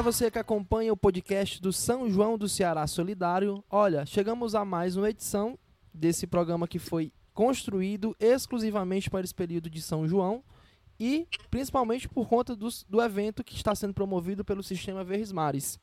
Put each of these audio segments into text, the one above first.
Olá, você que acompanha o podcast do São João do Ceará Solidário. Olha, chegamos a mais uma edição desse programa que foi construído exclusivamente para esse período de São João e principalmente por conta do, do evento que está sendo promovido pelo Sistema Verdes Mares.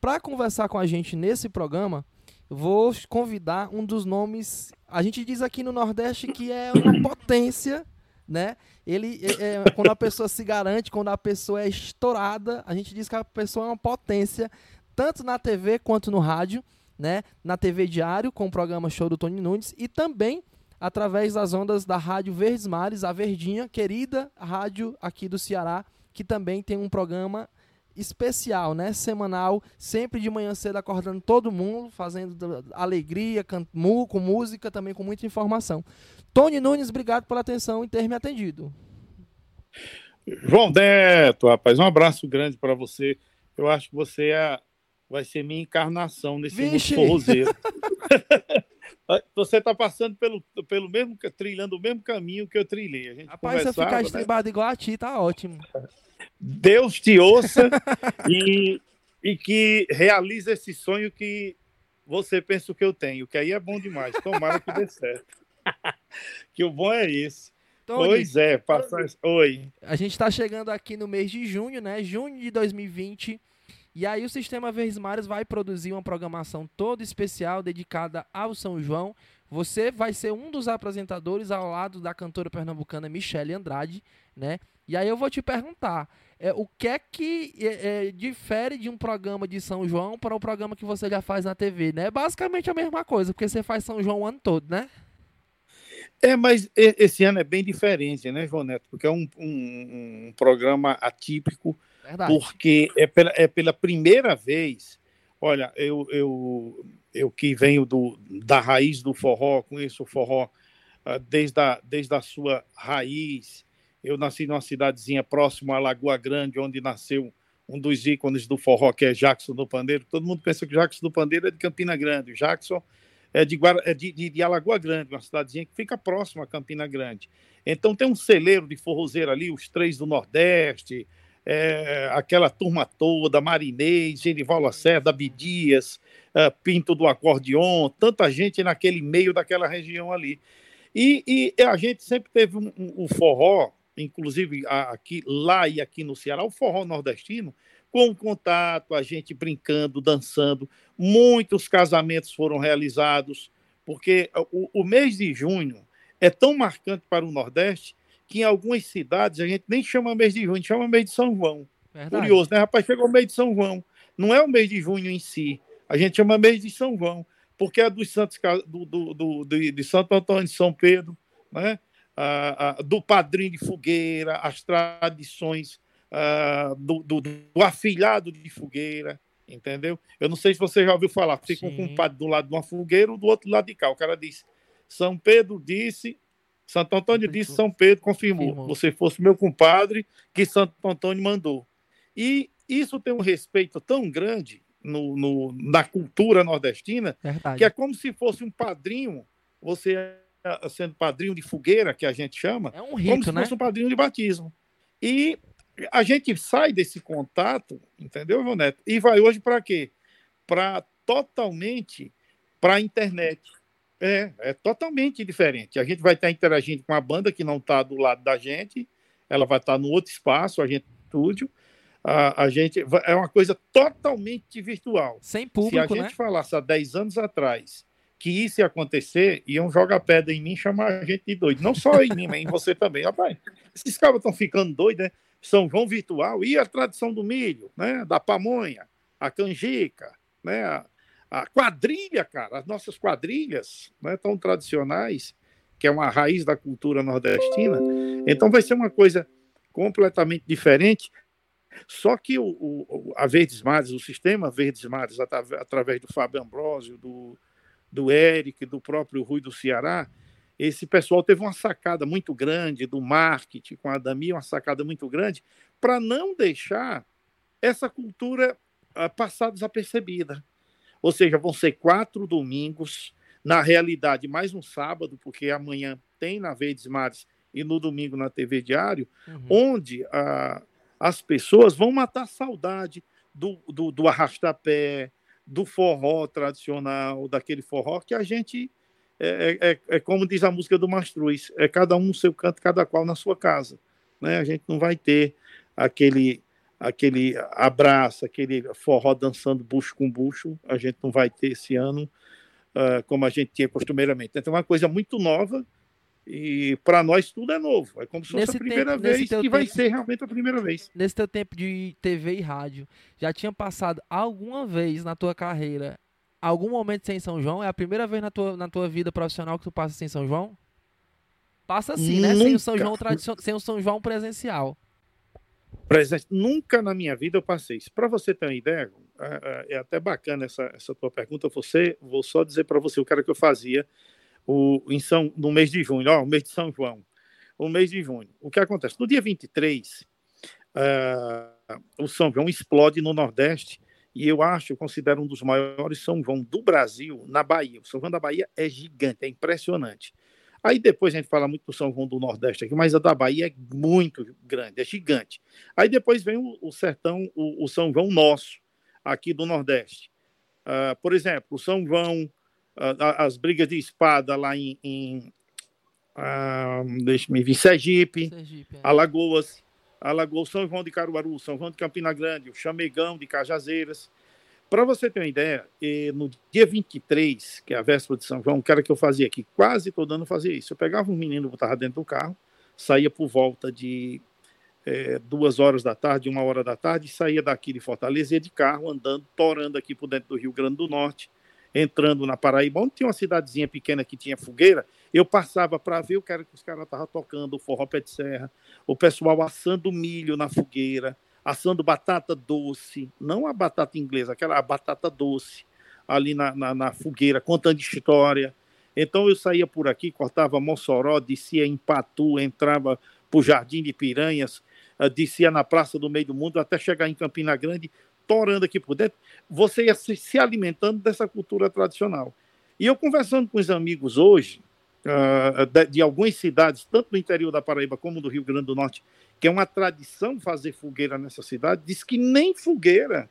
Para conversar com a gente nesse programa, vou convidar um dos nomes. A gente diz aqui no Nordeste que é uma potência né? Ele, é, é, quando a pessoa se garante, quando a pessoa é estourada, a gente diz que a pessoa é uma potência, tanto na TV quanto no rádio, né? Na TV Diário, com o programa Show do Tony Nunes, e também através das ondas da Rádio Verdes Mares, a Verdinha, querida rádio aqui do Ceará, que também tem um programa especial, né? Semanal, sempre de manhã cedo acordando todo mundo, fazendo alegria, com música, também com muita informação. Tony Nunes, obrigado pela atenção e ter me atendido. João Neto, rapaz, um abraço grande para você. Eu acho que você é, vai ser minha encarnação nesse Vixe. mundo forrozeiro. você está passando pelo, pelo mesmo, trilhando o mesmo caminho que eu trilhei. A gente Rapaz, se eu ficar né? estribado igual a ti, tá ótimo. Deus te ouça e, e que realize esse sonho que você pensa que eu tenho, que aí é bom demais. Tomara que dê certo. que o bom é isso. Tony, pois é, passar. Oi. A gente está chegando aqui no mês de junho, né? Junho de 2020. E aí o Sistema Verdes Mares vai produzir uma programação toda especial dedicada ao São João. Você vai ser um dos apresentadores ao lado da cantora pernambucana Michele Andrade, né? E aí eu vou te perguntar, é, o que é que é, é, difere de um programa de São João para o programa que você já faz na TV, né? É basicamente a mesma coisa, porque você faz São João o ano todo, né? É, mas esse ano é bem diferente, né, João Neto? Porque é um, um, um programa atípico, Verdade. porque é pela, é pela primeira vez. Olha, eu, eu, eu que venho do, da raiz do forró, conheço o forró uh, desde, a, desde a sua raiz. Eu nasci numa cidadezinha próxima à Lagoa Grande, onde nasceu um dos ícones do forró, que é Jackson do Pandeiro. Todo mundo pensa que Jackson do Pandeiro é de Campina Grande. Jackson é de, Guara, é de, de, de, Alagoa Grande, uma cidadezinha que fica próxima a Campina Grande. Então tem um celeiro de forrozeiro ali, os três do Nordeste, é, aquela turma toda, Marinês, Genival Lacerda, Abidias, é, Pinto do Acordeon, tanta gente naquele meio daquela região ali. E, e a gente sempre teve um, um, um forró, inclusive aqui, lá e aqui no Ceará, o forró nordestino, com contato, a gente brincando, dançando. Muitos casamentos foram realizados, porque o, o mês de junho é tão marcante para o Nordeste que em algumas cidades a gente nem chama mês de junho, a gente chama mês de São João. Verdade. Curioso, né, rapaz? Chegou o mês de São João. Não é o mês de junho em si, a gente chama mês de São João, porque é dos Santos, do, do, do, de Santo Antônio de São Pedro, né? Ah, ah, do padrinho de fogueira, as tradições uh, do, do, do, afilhado de fogueira, entendeu? Eu não sei se você já ouviu falar, fica um compadre do lado de uma fogueira ou do outro lado de cá. O cara disse: São Pedro disse, Santo Antônio disse, São Pedro confirmou. confirmou. Você fosse meu compadre, que Santo Antônio mandou. E isso tem um respeito tão grande no, no na cultura nordestina, Verdade. que é como se fosse um padrinho, você eh, sendo padrinho de fogueira, que a gente chama, é um rito, como se né? fosse um padrinho de batismo. E a gente sai desse contato, entendeu, João Neto? E vai hoje para quê? Para totalmente para a internet. É, é totalmente diferente. A gente vai estar interagindo com a banda que não está do lado da gente, ela vai estar no outro espaço, a gente estúdio. A, a gente é uma coisa totalmente virtual. Sem público, Se a gente né? falasse há 10 anos atrás que isso ia acontecer, iam jogar pedra em mim, chamar a gente de doido. Não só em mim, mas em você também. Rapaz, esses caras estão ficando doidos, né? São João virtual e a tradição do milho, né? Da pamonha, a canjica, né? A, quadrilha, cara, as nossas quadrilhas, né? Tão tradicionais, que é uma raiz da cultura nordestina. Então vai ser uma coisa completamente diferente. Só que o, o, a Verdes Mares, o sistema Verdes Mares, através do Fábio Ambrosio, do, do Eric, do próprio Rui do Ceará, esse pessoal teve uma sacada muito grande do marketing com a Dami, uma sacada muito grande, para não deixar essa cultura uh, passar desapercebida. Ou seja, vão ser quatro domingos, na realidade, mais um sábado, porque amanhã tem na Verdes Mares e no domingo na TV Diário, uhum. onde uh, as pessoas vão matar saudade do, do, do arrastapé, do forró tradicional, daquele forró que a gente é, é, é, é como diz a música do Mastruz, é cada um no seu canto, cada qual na sua casa. Né? A gente não vai ter aquele aquele abraço, aquele forró dançando bucho com bucho, a gente não vai ter esse ano uh, como a gente tinha costumeiramente. Então é uma coisa muito nova e para nós tudo é novo. É como se fosse nesse a primeira tempo, vez que tempo, vai ser realmente a primeira vez. Nesse teu tempo de TV e rádio, já tinha passado alguma vez na tua carreira algum momento sem São João? É a primeira vez na tua, na tua vida profissional que tu passa sem São João? Passa sim, né? Sem o São João tradicional, sem o São João presencial. Presente. Nunca na minha vida eu passei isso. Para você ter uma ideia, é, é, é até bacana essa, essa tua pergunta. Você, vou só dizer para você o cara que eu fazia o, em São, no mês de junho, ó, o mês de São João, o mês de junho. O que acontece? No dia 23, uh, o São João explode no Nordeste e eu acho, eu considero um dos maiores São João do Brasil na Bahia. O São João da Bahia é gigante, é impressionante. Aí depois a gente fala muito do São João do Nordeste aqui, mas a da Bahia é muito grande, é gigante. Aí depois vem o, o sertão, o, o, São João nosso, aqui do Nordeste. Uh, por exemplo, o São João, uh, as brigas de espada lá em, em uh, deixa-me ver, Sergipe, Sergipe é. Alagoas, Alagoas, São João de Caruaru, São João de Campina Grande, o Chamegão de Cajazeiras. Para você ter uma ideia, no dia 23, que é a véspera de São João, o cara que eu fazia aqui, quase todo ano fazia isso. Eu pegava um menino, botava dentro do carro, saía por volta de é, duas horas da tarde, uma hora da tarde, saía daqui de Fortaleza, ia de carro, andando, torando aqui por dentro do Rio Grande do Norte, entrando na Paraíba, onde tinha uma cidadezinha pequena que tinha fogueira, eu passava para ver o era que os caras estavam tocando, o forró pé de serra, o pessoal assando milho na fogueira, assando batata doce, não a batata inglesa, aquela batata doce, ali na, na, na fogueira, contando história. Então eu saía por aqui, cortava Mossoró, descia em Patu, entrava para o Jardim de Piranhas, eh, descia na Praça do Meio do Mundo, até chegar em Campina Grande, torando aqui por dentro, você ia se, se alimentando dessa cultura tradicional. E eu conversando com os amigos hoje, uh, de, de, algumas cidades, tanto do interior da Paraíba como do Rio Grande do Norte, que é uma tradição fazer fogueira nessa cidade, diz que nem fogueira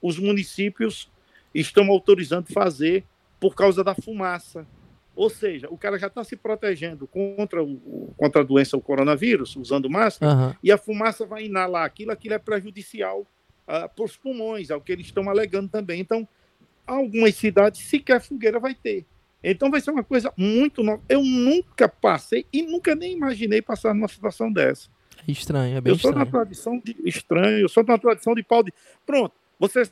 os municípios estão autorizando fazer por causa da fumaça. Ou seja, o cara já está se protegendo contra, o, contra a doença, o coronavírus, usando máscara, uhum. e a fumaça vai inalar aquilo, aquilo é prejudicial uh, para os pulmões, é o que eles estão alegando também. Então, algumas cidades sequer fogueira vai ter. Então vai ser uma coisa muito nova. Eu nunca passei e nunca nem imaginei passar numa situação dessa. É estranho, é bem Eu sou estranho. na tradição de estranho, eu sou na tradição de pau de. Pronto, você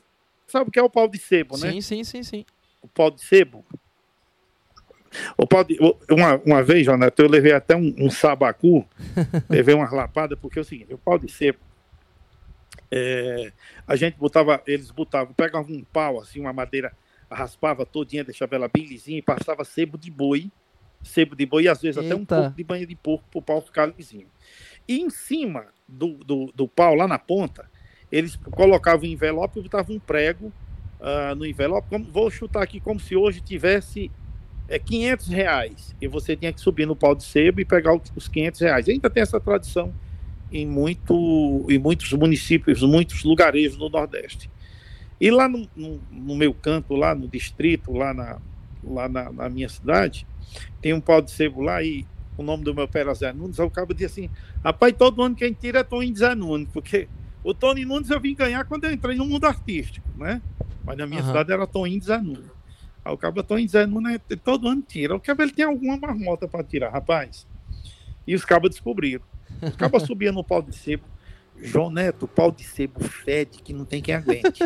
sabe o que é o pau de sebo, né? Sim, sim, sim, sim. O pau de sebo. O pau de... uma, uma vez, Jonathan, eu levei até um, um sabacu, levei uma lapada, porque é o seguinte, o pau de sebo é, a gente botava, eles botavam, pegavam um pau, assim, uma madeira, raspava todinha, deixava ela bem lisinha e passava sebo de boi, sebo de boi e às vezes Eita. até um pouco de banha de porco para o pau ficar lisinho. E em cima do, do, do, pau, lá na ponta, eles colocavam um envelope e botavam um prego uh, no envelope. Como, vou chutar aqui como se hoje tivesse é, 500 reais. E você tinha que subir no pau de sebo e pegar os 500 reais. Ainda tem essa tradição em, muito, em muitos municípios, muitos lugarejos do Nordeste. E lá no, no, no meu canto, lá no distrito, lá, na, lá na, na, minha cidade, tem um pau de sebo lá e o nome do meu pai era Zé Nunes. Aí o cabo disse assim: rapaz, todo ano quem tira é Tony Zé Nunes, porque o Tony Nunes eu vim ganhar quando eu entrei no mundo artístico, né? Mas na minha uhum. cidade era Tony Zé Nunes. Aí o cabo Tony Zé Nunes todo ano tira. O cabo ele tem alguma marmota para tirar, rapaz. E os cabos descobriram. Acaba subindo no pau de sebo. João Neto, o pau de sebo fede que não tem quem aguente.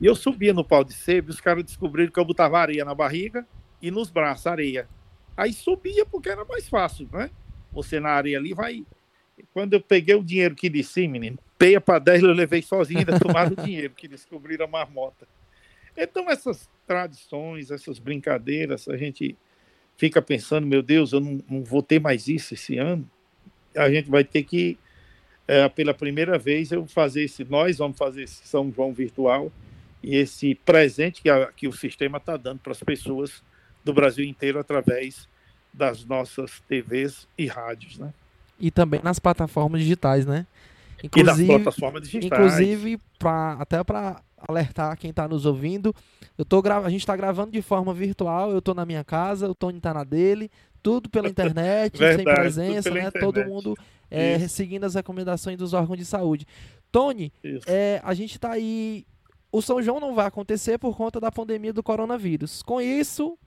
E eu subia no pau de sebo e os caras descobriram que eu botava areia na barriga e nos braços areia. Aí subia porque era mais fácil, né? Você na areia ali vai. Quando eu peguei o dinheiro que disse, menino, peia para 10 eu levei sozinho, ainda tomaram o dinheiro que descobriram a marmota. Então, essas tradições, essas brincadeiras, a gente fica pensando, meu Deus, eu não, não vou ter mais isso esse ano a gente vai ter que, é, pela primeira vez, eu fazer esse, nós vamos fazer esse São João virtual e esse presente que, a, que o sistema está dando para as pessoas do Brasil inteiro através das nossas TVs e rádios, né? E também nas plataformas digitais, né? Inclusive, e plataformas digitais. Inclusive, pra, até para alertar quem está nos ouvindo. Eu tô gra... A gente está gravando de forma virtual, eu estou na minha casa, o Tony está na dele, tudo pela internet, Verdade, sem presença, né? Internet. Todo mundo é, seguindo as recomendações dos órgãos de saúde. Tony, é, a gente está aí. O São João não vai acontecer por conta da pandemia do coronavírus. Com isso,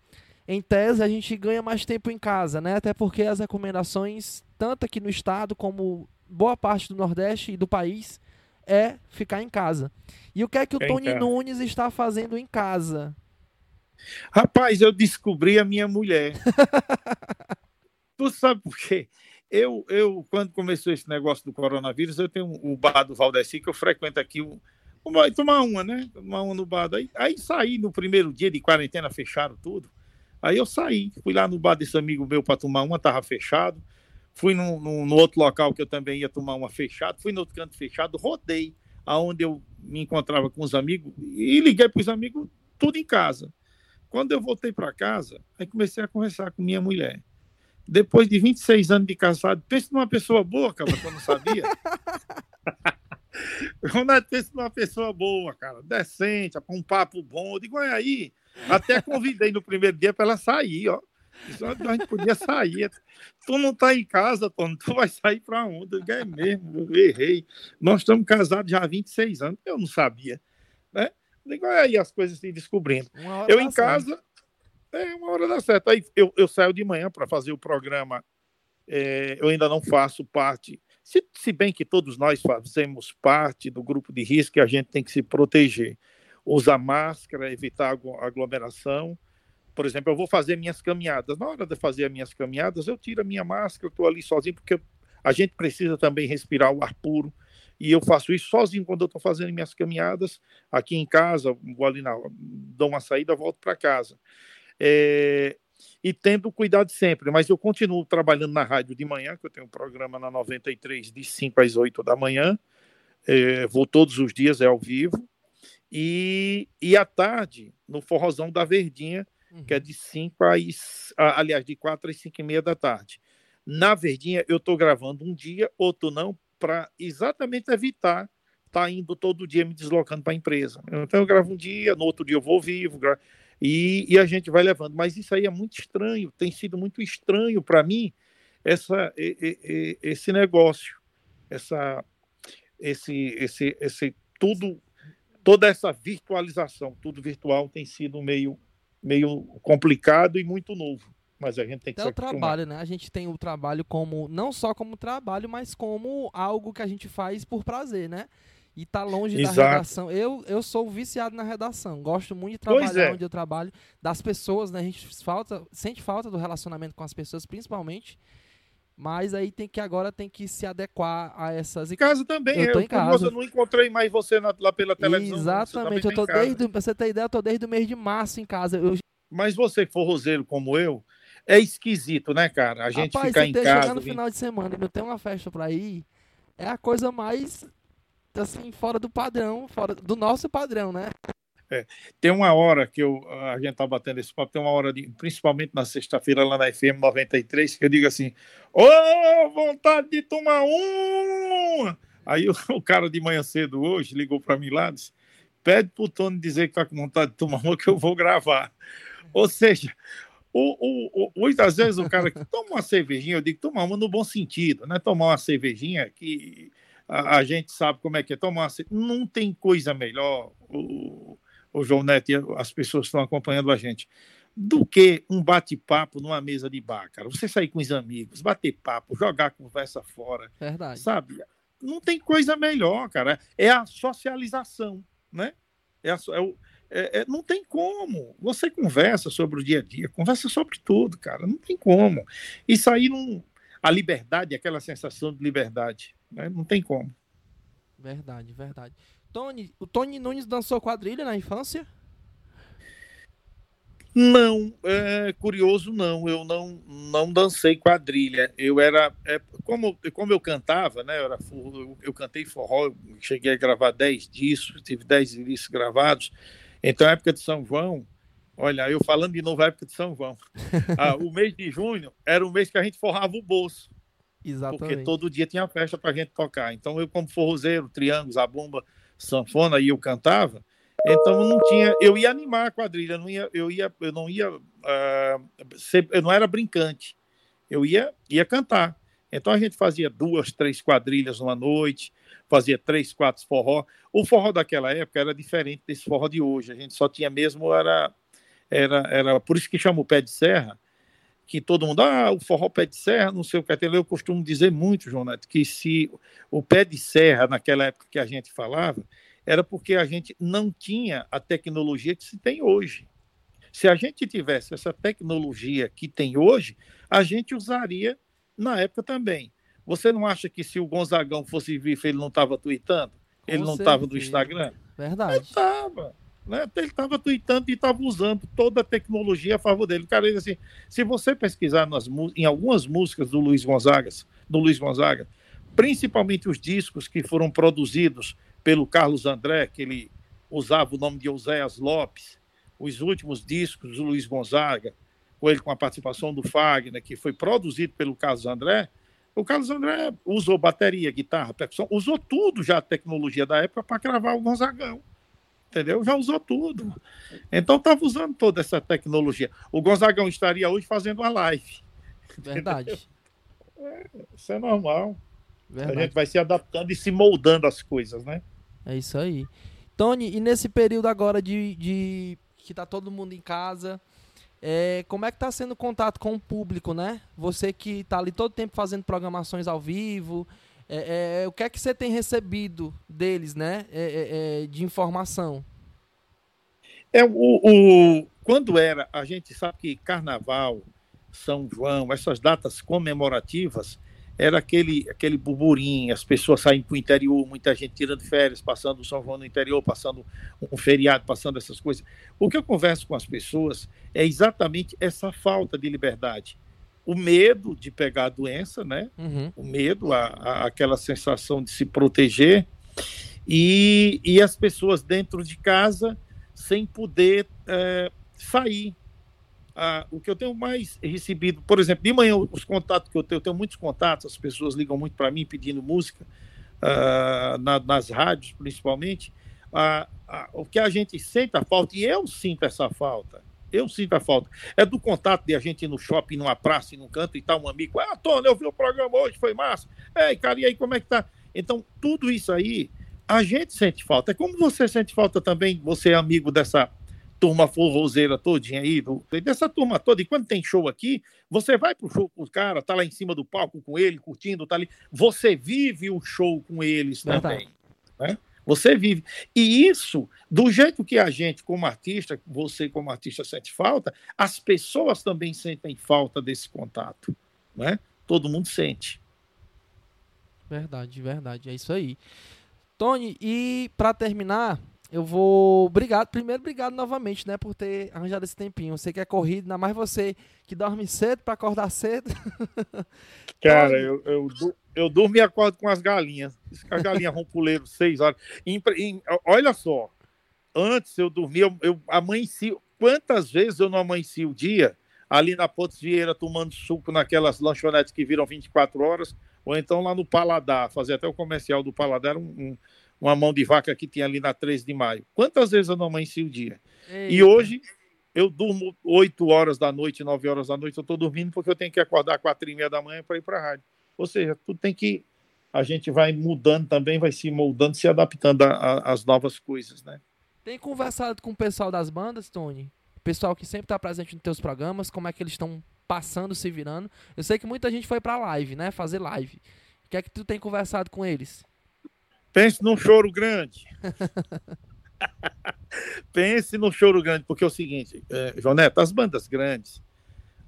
em tese, a gente ganha mais tempo em casa, né? Até porque as recomendações, tanto aqui no estado como boa parte do Nordeste e do país, é ficar em casa. E o que é que o Tony Nunes está fazendo em casa? Rapaz, eu descobri a minha mulher. tu sabe por quê? Eu, eu, quando começou esse negócio do coronavírus, eu tenho o bar do Valdeci, que eu frequento aqui, uma, tomar uma, né? Tomar uma no bar. Aí, aí saí no primeiro dia de quarentena, fecharam tudo. Aí eu saí, fui lá no bar desse amigo meu para tomar uma, tava fechado. Fui no, outro local que eu também ia tomar uma fechado, fui no outro canto fechado, rodei aonde eu me encontrava com os amigos e liguei para os amigos tudo em casa. Quando eu voltei para casa, aí comecei a conversar com minha mulher. Depois de 26 anos de casado, pensa numa pessoa boa, cara, que eu não sabia. Ronaldo, pensa numa pessoa boa, cara, decente, um papo bom. Eu digo, olha aí, até convidei no primeiro dia para ela sair, ó. A gente podia sair. Tu não tá em casa, Tony, tu vai sair para onde? Eu é mesmo, eu errei. Nós estamos casados já há 26 anos, eu não sabia, né? Digo, aí as coisas se descobrindo. Eu em casa, é uma hora dá certo. Aí eu, eu saio de manhã para fazer o programa. É, eu ainda não faço parte, se, se bem que todos nós fazemos parte do grupo de risco a gente tem que se proteger. Usar máscara, evitar aglomeração por exemplo, eu vou fazer minhas caminhadas. Na hora de fazer as minhas caminhadas, eu tiro a minha máscara, estou ali sozinho, porque a gente precisa também respirar o ar puro. E eu faço isso sozinho quando eu estou fazendo minhas caminhadas aqui em casa, vou ali na, dou uma saída, volto para casa. É, e tendo cuidado sempre, mas eu continuo trabalhando na rádio de manhã, que eu tenho um programa na 93 de 5 às 8 da manhã. É, vou todos os dias, é ao vivo. E, e à tarde, no Forrozão da Verdinha, uhum. que é de 5 às. Aliás, de 4 às 5 e meia da tarde. Na Verdinha, eu estou gravando um dia, outro não, para exatamente evitar estar tá indo todo dia me deslocando para a empresa. Então, eu gravo um dia, no outro dia eu vou vivo, e, e a gente vai levando. Mas isso aí é muito estranho, tem sido muito estranho para mim essa, esse negócio, essa, esse, esse, esse tudo, toda essa virtualização, tudo virtual tem sido meio meio complicado e muito novo. Mas a gente tem que É o trabalho, né? A gente tem o trabalho como não só como trabalho, mas como algo que a gente faz por prazer, né? E tá longe Exato. da redação. Eu, eu sou viciado na redação. Gosto muito de trabalhar é. onde eu trabalho, das pessoas, né? A gente falta, sente falta do relacionamento com as pessoas, principalmente. Mas aí tem que agora tem que se adequar a essas. Em casa também. Eu, tô eu, em casa. Eu não encontrei mais você na, lá pela televisão. Exatamente. Eu tô desde, pra você ter ideia, eu tô desde o mês de março em casa. Eu... Mas você que for roseiro como eu, é esquisito, né, cara? A gente Rapaz, ficar em casa. Chegar no final de semana e não ter uma festa para ir, é a coisa mais assim fora do padrão, fora do nosso padrão, né? É, tem uma hora que eu, a gente tá batendo esse papo, tem uma hora, de, principalmente na sexta-feira lá na FM 93, que eu digo assim: Ô, oh, vontade de tomar um! Aí o, o, cara de manhã cedo hoje ligou para mim lá disse: pede pro Tony dizer que tá com vontade de tomar uma que eu vou gravar. Ou seja, o, o, o, muitas vezes o cara que toma uma cervejinha, eu digo tomar uma no bom sentido, né? Tomar uma cervejinha que a, a gente sabe como é que é tomar uma, não tem coisa melhor. O, o João Neto e as pessoas que estão acompanhando a gente, do que um bate-papo numa mesa de bar, cara. Você sair com os amigos, bater papo, jogar a conversa fora. Verdade. Sabe? Não tem coisa melhor, cara. É a socialização, né? É, a, é o, é, é, não tem como. Você conversa sobre o dia a dia, conversa sobre tudo, cara. Não tem como. Isso aí não. A liberdade, aquela sensação de liberdade, né? não tem como. Verdade, verdade. Tony, o Tony Nunes dançou quadrilha na infância? Não, é curioso não, eu não não dancei quadrilha. Eu era é, como como eu cantava, né? Eu, era, eu, eu cantei forró, cheguei a gravar 10 discos, tive 10 discos gravados. Então, a época de São João, olha, eu falando de novo a época de São João. ah, o mês de junho era o mês que a gente forrava o bolso. Exatamente. Porque todo dia tinha festa para a gente tocar. Então, eu como forrozeiro, triângulos, a bomba, sanfona e eu cantava, Então não tinha, eu ia animar a quadrilha, não ia, eu ia, eu não ia, uh, ser, eu não era brincante, eu ia, ia cantar. Então a gente fazia duas, três quadrilhas numa noite, fazia três, quatro forró. O forró daquela época era diferente desse forró de hoje. A gente só tinha mesmo era, era, era por isso que chama o pé de serra, que todo mundo, ah, o forró pé de serra, não sei o que. Eu costumo dizer muito, João Neto, que se o pé de serra naquela época que a gente falava era porque a gente não tinha a tecnologia que se tem hoje. Se a gente tivesse essa tecnologia que tem hoje, a gente usaria na época também. Você não acha que se o Gonzagão fosse vivo, ele não estava tweetando? Com ele não estava no Instagram? Verdade. Ele estava. Né? Ele estava tweetando e estava usando toda a tecnologia a favor dele. Cara, ele, assim, se você pesquisar nas, em algumas músicas do Luiz Gonzaga, do Luiz Gonzaga, principalmente os discos que foram produzidos pelo Carlos André, que ele usava o nome de Euséias Lopes, os últimos discos do Luiz Gonzaga, com ele com a participação do Fagner, que foi produzido pelo Carlos André, o Carlos André usou bateria, guitarra, percussão, usou tudo já a tecnologia da época para cravar o Gonzagão. Entendeu? Já usou tudo. Então estava usando toda essa tecnologia. O Gonzagão estaria hoje fazendo uma live. Verdade. É, isso é normal. Verdade. A gente vai se adaptando e se moldando as coisas, né? É isso aí. Tony, e nesse período agora de, de que tá todo mundo em casa, é, como é que tá sendo o contato com o público, né? Você que tá ali todo tempo fazendo programações ao vivo, é, é, o que é que você tem recebido deles, né? É, é, é, de informação? É o, o, quando era, a gente sabe que Carnaval, São João, essas datas comemorativas, era aquele, aquele burburinho, as pessoas saem para o interior, muita gente tirando férias, passando São João no interior, passando um feriado, passando essas coisas. O que eu converso com as pessoas é exatamente essa falta de liberdade. O medo de pegar a doença, né? Uhum. O medo, a, a, aquela sensação de se proteger, e, e as pessoas dentro de casa sem poder é, sair, ah, o que eu tenho mais recebido, por exemplo, de manhã, os contatos que eu tenho, eu tenho muitos contatos, as pessoas ligam muito para mim pedindo música, ah, na, nas rádios principalmente. Ah, ah, o que a gente sente a falta, e eu sinto essa falta, eu sinto a falta, é do contato de a gente ir no shopping, numa praça, num canto e tal, um amigo, ah, Tony, eu vi o programa hoje, foi massa. Ei, cara, e aí, como é que tá? Então, tudo isso aí, a gente sente falta. É como você sente falta também, você é amigo dessa turma forrozeira todinha aí, do, dessa turma toda, e quando tem show aqui, você vai pro show com os caras, tá lá em cima do palco com ele, curtindo, tá ali, você vive o show com eles também, né? Você vive. E isso, do jeito que a gente, como artista, você como artista sente falta, as pessoas também sentem falta desse contato, né? Todo mundo sente. Verdade, verdade, é isso aí. Tony, e para terminar, eu vou. Obrigado. Primeiro, obrigado novamente, né, por ter arranjado esse tempinho. Você que é corrido, ainda mais você que dorme cedo para acordar cedo. Cara, eu, eu, eu durmo e acordo com as galinhas. As galinhas rompuleiro, seis horas. olha só, antes eu dormia, eu, eu amanheci. Quantas vezes eu não amanheci o dia ali na Pontes Vieira tomando suco naquelas lanchonetes que viram 24 horas, ou então lá no Paladar, fazer até o comercial do Paladar, um, um uma mão de vaca que tinha ali na 13 de maio. Quantas vezes eu não amanheci o dia? Eita. E hoje eu durmo 8 horas da noite, 9 horas da noite, eu estou dormindo porque eu tenho que acordar 4 e meia da manhã para ir para a rádio. Ou seja, tudo tem que. A gente vai mudando também, vai se moldando, se adaptando às novas coisas, né? Tem conversado com o pessoal das bandas, Tony? O pessoal que sempre está presente nos teus programas, como é que eles estão passando, se virando? Eu sei que muita gente foi para live, né? Fazer live. O que é que tu tem conversado com eles? Pense num choro grande. Pense no choro grande, porque é o seguinte, é, João Neto, as bandas grandes,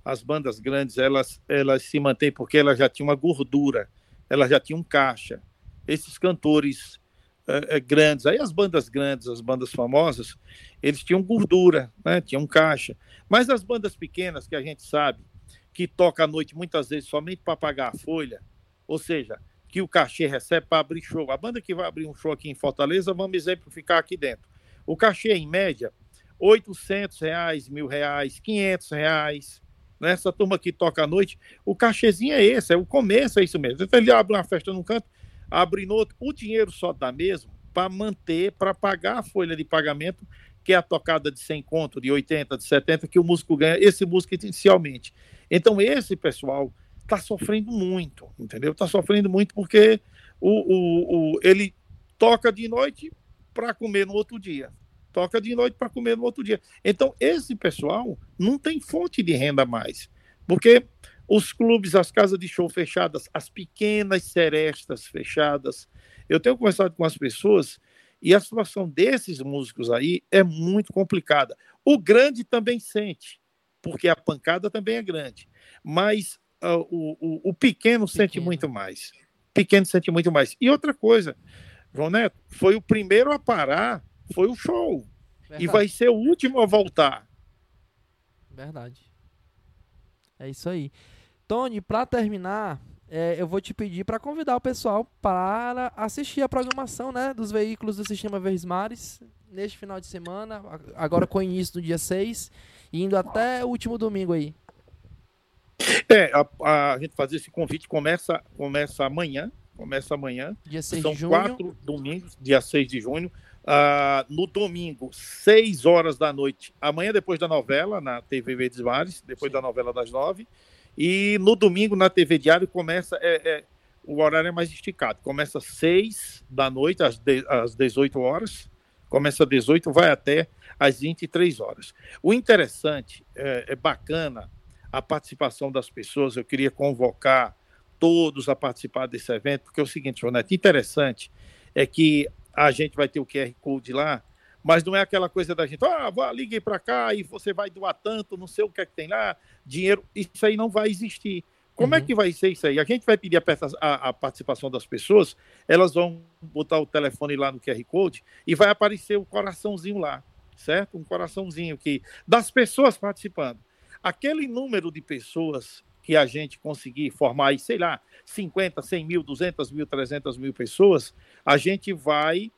as bandas grandes, elas, elas se mantêm porque elas já tinham uma gordura, elas já tinham caixa. Esses cantores é, é, grandes, aí as bandas grandes, as bandas famosas, eles tinham gordura, né? tinham caixa. Mas as bandas pequenas, que a gente sabe, que toca à noite muitas vezes somente para pagar a folha, ou seja, que o cachê recebe para abrir show. A banda que vai abrir um show aqui em Fortaleza, vamos exemplificar aqui dentro. O cachê, em média, 800 reais, mil reais, 500 reais. Nessa né? turma que toca à noite, o cachezinho é esse, é o começo, é isso mesmo. Então ele abre uma festa num canto, abre no outro, o dinheiro só dá mesmo para manter, para pagar a folha de pagamento, que é a tocada de 100 conto, de 80, de 70, que o músico ganha, esse músico inicialmente. Então, esse pessoal está sofrendo muito, entendeu? Está sofrendo muito porque o, o, o, ele toca de noite para comer no outro dia. Toca de noite para comer no outro dia. Então, esse pessoal não tem fonte de renda mais. Porque os clubes, as casas de show fechadas, as pequenas serestas fechadas. Eu tenho conversado com as pessoas e a situação desses músicos aí é muito complicada. O grande também sente, porque a pancada também é grande. Mas o, o, o, pequeno, pequeno sente muito mais. Pequeno sente muito mais. E outra coisa, João Neto, foi o primeiro a parar, foi o show. Verdade. E vai ser o último a voltar. Verdade. É isso aí. Tony, para terminar, é, eu vou te pedir para convidar o pessoal para assistir a programação né, dos veículos do Sistema Verdes Mares neste final de semana, agora com início no dia 6, indo até o último domingo aí. É, a, a gente fazer esse convite começa, começa amanhã, começa amanhã. Dia 6 São de junho. quatro domingos, dia 6 de junho. Uh, no domingo, 6 horas da noite, amanhã depois da novela, na TV Verdes Mares, depois Sim. da novela das 9. E no domingo, na TV Diário, começa. É, é, o horário é mais esticado. Começa às 6 da noite, às, de, às 18 horas. Começa às 18, vai até às 23 horas. O interessante, é, é bacana a participação das pessoas. Eu queria convocar todos a participar desse evento, porque é o seguinte, Jonete, interessante é que a gente vai ter o QR Code lá, mas não é aquela coisa da gente, ah, ligue para cá e você vai doar tanto, não sei o que é que tem lá, dinheiro, isso aí não vai existir. Como é uhum. é que vai ser isso aí? A gente vai pedir a, a, a, participação das pessoas, elas vão botar o telefone lá no QR Code e vai aparecer o coraçãozinho lá, certo? Um coraçãozinho que das pessoas participando. Aquele número de pessoas que a gente conseguir formar aí, sei lá, 50, 100 mil, 200 mil, 300 mil pessoas, a gente vai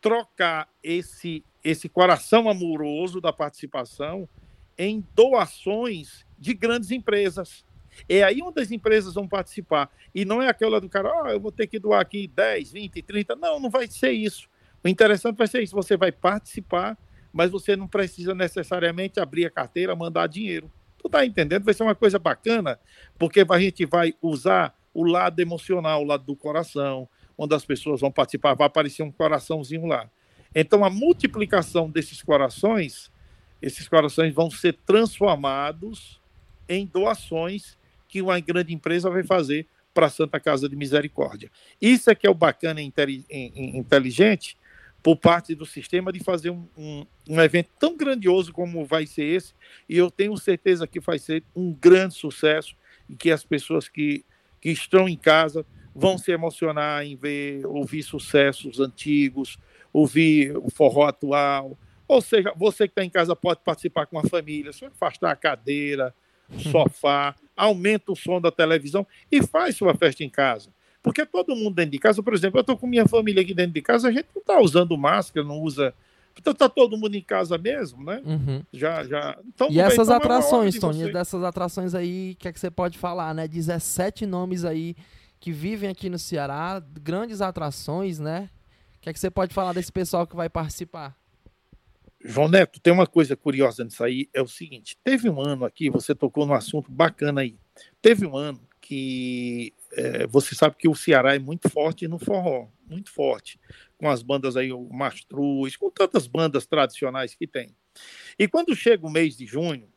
trocar esse, esse coração amoroso da participação em doações de grandes empresas. É aí onde as empresas vão participar. E não é aquela do cara, oh, eu vou ter que doar aqui 10, 20, 30. Não, não vai ser isso. O interessante vai ser isso. Você vai participar, mas você não precisa necessariamente abrir a carteira, mandar dinheiro. Tu tá entendendo? Vai ser uma coisa bacana, porque a gente vai usar o lado emocional, o lado do coração, onde as pessoas vão participar, vai aparecer um coraçãozinho lá. Então, a multiplicação desses corações, esses corações vão ser transformados em doações que uma grande empresa vai fazer para a Santa Casa de Misericórdia. Isso é que é o bacana e inteligente por parte do sistema de fazer um, um, um, evento tão grandioso como vai ser esse, e eu tenho certeza que vai ser um grande sucesso e que as pessoas que, que estão em casa vão se emocionar em ver, ouvir sucessos antigos, ouvir o forró atual. Ou seja, você que está em casa pode participar com a família, só afastar a cadeira, sofá, aumenta o som da televisão e faz sua festa em casa. Porque todo mundo dentro de casa, por exemplo, eu estou com minha família aqui dentro de casa, a gente não está usando máscara, não usa. Então tá todo mundo em casa mesmo, né? Uhum. Já, já. Então, e essas então, atrações, é Tony, dessas atrações aí, o que é que você pode falar, né? 17 nomes aí que vivem aqui no Ceará, grandes atrações, né? O que é que você pode falar desse pessoal que vai participar? João Neto, tem uma coisa curiosa nisso aí, é o seguinte, teve um ano aqui, você tocou num assunto bacana aí, teve um ano que é, você sabe que o Ceará é muito forte no forró, muito forte, com as bandas aí, o Mastruz, com tantas bandas tradicionais que tem. E quando chega o mês de junho,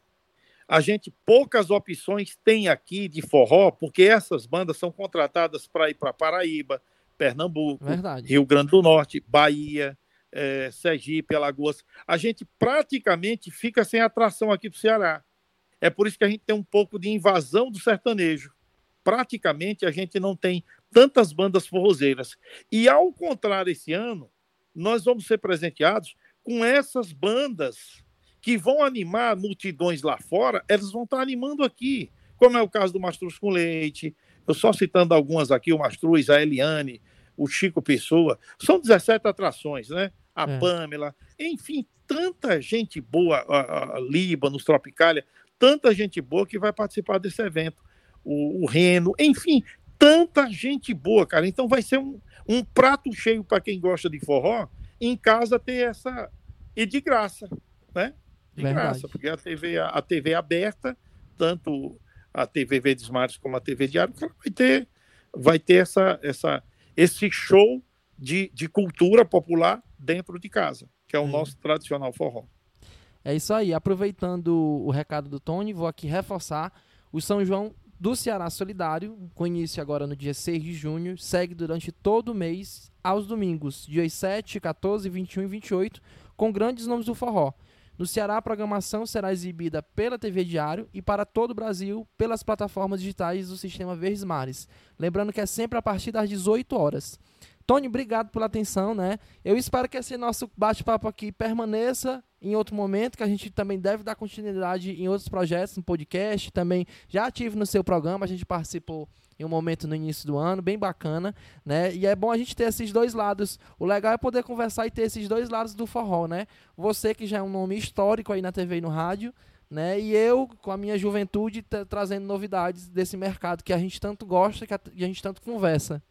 a gente poucas opções tem aqui de forró, porque essas bandas são contratadas para ir para Paraíba, Pernambuco, Verdade. Rio Grande do Norte, Bahia, é, Sergipe, Alagoas. A gente praticamente fica sem atração aqui para o Ceará. É por isso que a gente tem um pouco de invasão do sertanejo. Praticamente a gente não tem tantas bandas forrozeiras. E ao contrário, esse ano, nós vamos ser presenteados com essas bandas que vão animar multidões lá fora, elas vão estar animando aqui, como é o caso do Mastruz com Leite, eu só citando algumas aqui, o Mastruz, a Eliane, o Chico Pessoa, são 17 atrações, né? A é. Pamela, enfim, tanta gente boa, a, a Líbanos, Tropicália, tanta gente boa que vai participar desse evento. O, o Reno, enfim, tanta gente boa, cara. Então vai ser um, um prato cheio para quem gosta de forró, em casa ter essa. E de graça, né? De Verdade. graça, porque a TV, a TV é aberta, tanto a TV Verdes Mares como a TV Diário, vai ter, vai ter essa, essa, esse show de, de cultura popular dentro de casa, que é o é. nosso tradicional forró. É isso aí. Aproveitando o recado do Tony, vou aqui reforçar o São João do Ceará Solidário, com início agora no dia 6 de junho, segue durante todo o mês, aos domingos, dias 7, 14, 21 e 28, com grandes nomes do forró. No Ceará, a programação será exibida pela TV Diário e para todo o Brasil pelas plataformas digitais do Sistema Verdes Mares. Lembrando que é sempre a partir das 18 horas. Tony, obrigado pela atenção, né? Eu espero que esse nosso bate-papo aqui permaneça em outro momento, que a gente também deve dar continuidade em outros projetos, no podcast, também já tive no seu programa, a gente participou em um momento no início do ano, bem bacana, né? E é bom a gente ter esses dois lados. O legal é poder conversar e ter esses dois lados do forró, né? Você que já é um nome histórico aí na TV e no rádio, né? E eu, com a minha juventude, trazendo novidades desse mercado que a gente tanto gosta, que a, que a gente tanto conversa.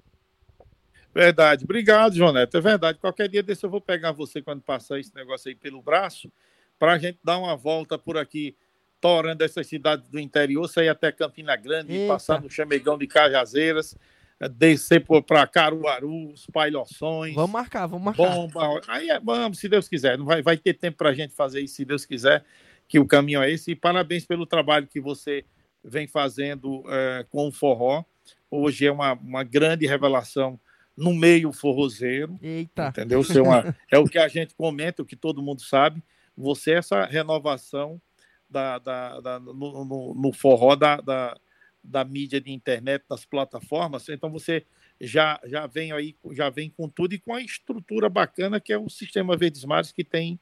Verdade. Obrigado, João Neto. É verdade. Qualquer dia desse eu vou pegar você quando passar esse negócio aí pelo braço, para a gente dar uma volta por aqui, torando essas cidades do interior, sair até Campina Grande, Eita. passar no Chamegão de Cajazeiras, eh, descer para Caruaru, os Palhoções. Vamos marcar, vamos marcar. Bomba. Aí é, vamos, se Deus quiser. Não vai, vai ter tempo para a gente fazer isso, se Deus quiser, que o caminho é esse. E parabéns pelo trabalho que você vem fazendo é, com o forró. Hoje é uma, uma grande revelação no meio forrozeiro. Eita. Entendeu? Ser uma, é o que a gente comenta, o que todo mundo sabe. Você, essa renovação da, da, da no, no, no, forró da, da, da, mídia de internet, das plataformas, então você já, já vem aí, já vem com tudo e com a estrutura bacana que é o sistema Verdes Mares que tem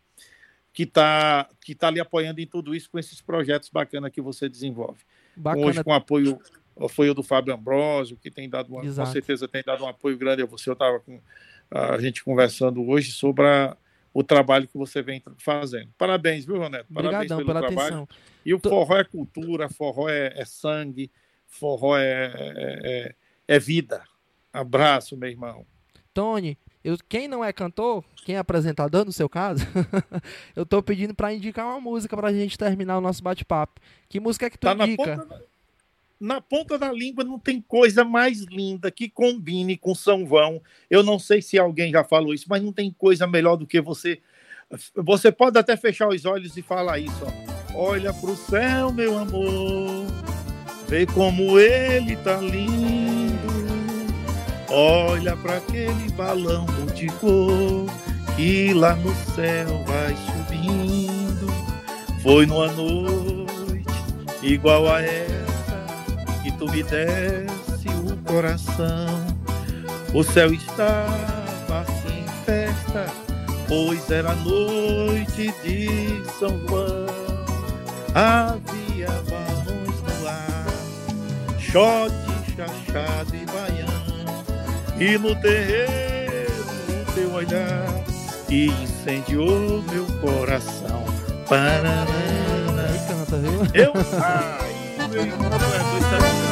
que está que tá lhe apoiando em tudo isso com esses projetos bacanas que você desenvolve. Bacana. Hoje com apoio foi o do Fábio Ambrosio, que tem dado uma, com certeza tem dado um apoio grande a você. Eu estava com a gente conversando hoje sobre a, o trabalho que você vem fazendo. Parabéns, viu, Roneto? Parabéns Obrigadão pelo trabalho. Atenção. E o forró é cultura, forró é, é sangue, forró é, é, é, vida. Abraço, meu irmão. Tony, eu, quem não é cantor, quem é apresentador, no seu caso, eu estou pedindo para indicar uma música para a gente terminar o nosso bate-papo. Que música é que tu tá indica? Na ponta, na ponta da língua não tem coisa mais linda que combine com São João. Eu não sei se alguém já falou isso, mas não tem coisa melhor do que você. Você pode até fechar os olhos e falar isso. Ó. Olha pro céu, meu amor, vê como ele tá lindo. Olha para aquele balão multicor que lá no céu vai subindo. Foi numa noite igual a ela desse o coração. O céu estava assim em festa, pois era noite de São João. Havia balões no ar, xote, chachado e baião. E no terreiro o teu olhar que incendiou meu coração. Viu? Eu, ai, meu irmão, é dois